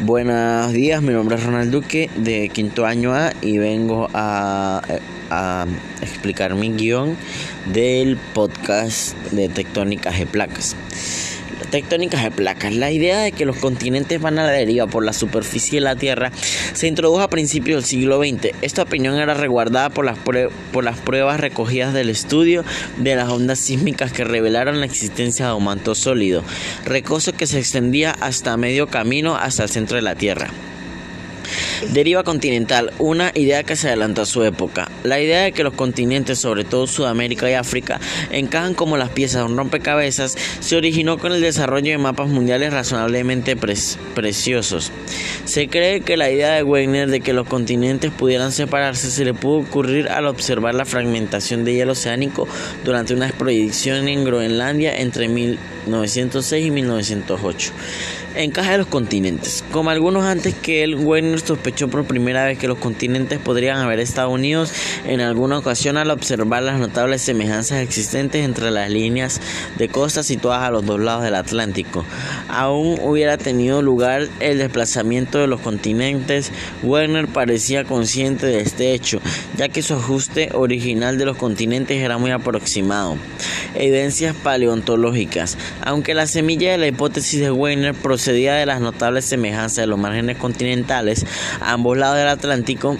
Buenos días, mi nombre es Ronald Duque de quinto año A y vengo a, explicar mi guion del podcast de tectónicas de placas tectónicas de placas. La idea de que los continentes van a la deriva por la superficie de la Tierra se introdujo a principios del siglo XX. Esta opinión era resguardada por las, por las pruebas recogidas del estudio de las ondas sísmicas que revelaron la existencia de un manto sólido, recoso que se extendía hasta medio camino hasta el centro de la Tierra. Deriva continental, una idea que se adelantó a su época. La idea de que los continentes, sobre todo Sudamérica y África, encajan como las piezas de un rompecabezas, se originó con el desarrollo de mapas mundiales razonablemente preciosos. Se cree que la idea de Wegener de que los continentes pudieran separarse se le pudo ocurrir al observar la fragmentación de hielo oceánico durante una expedición en Groenlandia entre 1906 y 1908 encaja de los continentes. Como algunos antes que él, Werner sospechó por primera vez que los continentes podrían haber estado unidos en alguna ocasión al observar las notables semejanzas existentes entre las líneas de costa situadas a los dos lados del Atlántico. Aún hubiera tenido lugar el desplazamiento de los continentes, Werner parecía consciente de este hecho, ya que su ajuste original de los continentes era muy aproximado. Evidencias paleontológicas. Aunque la semilla de la hipótesis de Werner procedía de las notables semejanzas de los márgenes continentales a ambos lados del Atlántico,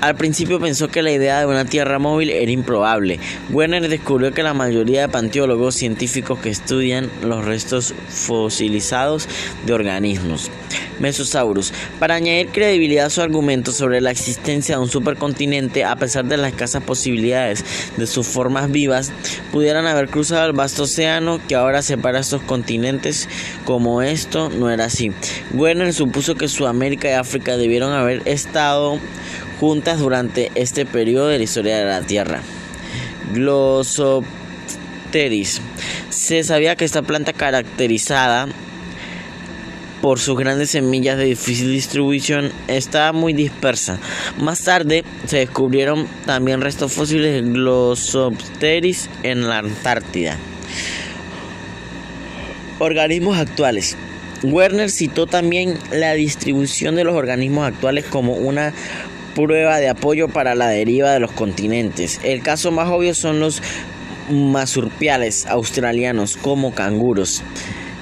al principio pensó que la idea de una Tierra móvil era improbable. Werner descubrió que la mayoría de panteólogos científicos que estudian los restos fosilizados de organismos Mesosaurus. Para añadir credibilidad a su argumento sobre la existencia de un supercontinente, a pesar de las escasas posibilidades de sus formas vivas, pudieran haber cruzado el vasto océano que ahora separa estos continentes, como esto no era así. Werner supuso que Sudamérica y África debieron haber estado juntas durante este periodo de la historia de la Tierra. Glossopteris. Se sabía que esta planta caracterizada por sus grandes semillas de difícil distribución estaba muy dispersa. Más tarde se descubrieron también restos fósiles de Glossopteris en la Antártida. Organismos actuales. Werner citó también la distribución de los organismos actuales como una prueba de apoyo para la deriva de los continentes. El caso más obvio son los masurpiales australianos como canguros.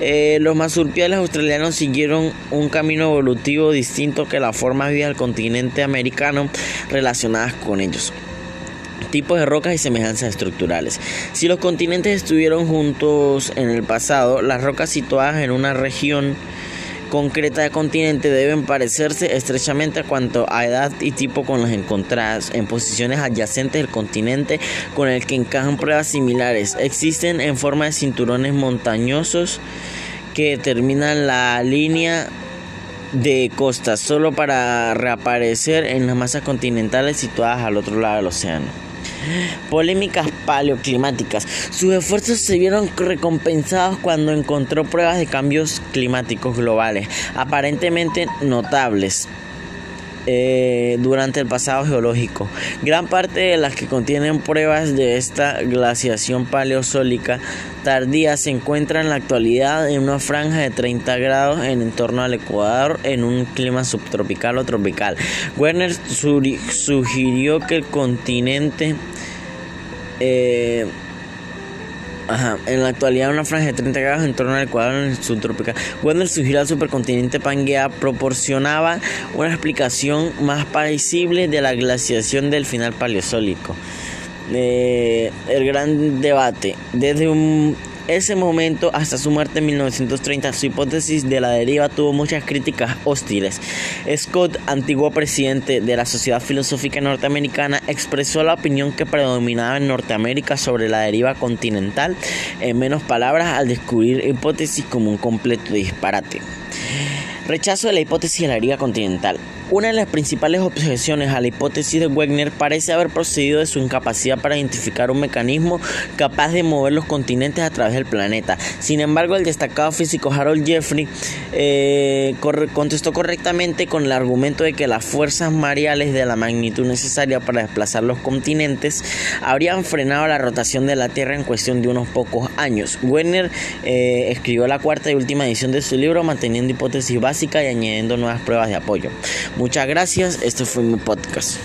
Eh, los masurpiales australianos siguieron un camino evolutivo distinto que las formas vivas del continente americano relacionadas con ellos tipos de rocas y semejanzas estructurales. Si los continentes estuvieron juntos en el pasado, las rocas situadas en una región concreta de continente deben parecerse estrechamente cuanto a edad y tipo con las encontradas en posiciones adyacentes del continente con el que encajan pruebas similares. Existen en forma de cinturones montañosos que terminan la línea de costa solo para reaparecer en las masas continentales situadas al otro lado del océano. Polémicas paleoclimáticas. Sus esfuerzos se vieron recompensados cuando encontró pruebas de cambios climáticos globales, aparentemente notables. Eh, durante el pasado geológico. Gran parte de las que contienen pruebas de esta glaciación paleozoica tardía se encuentra en la actualidad en una franja de 30 grados en torno al Ecuador en un clima subtropical o tropical. Werner sugirió que el continente eh, en la actualidad una franja de 30 grados en torno al Ecuador subtropical. Cuando el surgir al supercontinente Pangea proporcionaba una explicación más parecible de la glaciación del final paleozoico. Eh, el gran debate. Desde un ese momento hasta su muerte en 1930, su hipótesis de la deriva tuvo muchas críticas hostiles. Scott, antiguo presidente de la Sociedad Filosófica Norteamericana, expresó la opinión que predominaba en Norteamérica sobre la deriva continental, en menos palabras, al descubrir hipótesis como un completo disparate. Rechazo de la hipótesis de la deriva continental. Una de las principales objeciones a la hipótesis de Wegener parece haber procedido de su incapacidad para identificar un mecanismo capaz de mover los continentes a través del planeta. Sin embargo, el destacado físico Harold Jeffrey eh, contestó correctamente con el argumento de que las fuerzas mareales de la magnitud necesaria para desplazar los continentes habrían frenado la rotación de la Tierra en cuestión de unos pocos años. Wegener eh, escribió la cuarta y última edición de su libro manteniendo hipótesis básicas y añadiendo nuevas pruebas de apoyo. Muchas gracias, este fue mi podcast.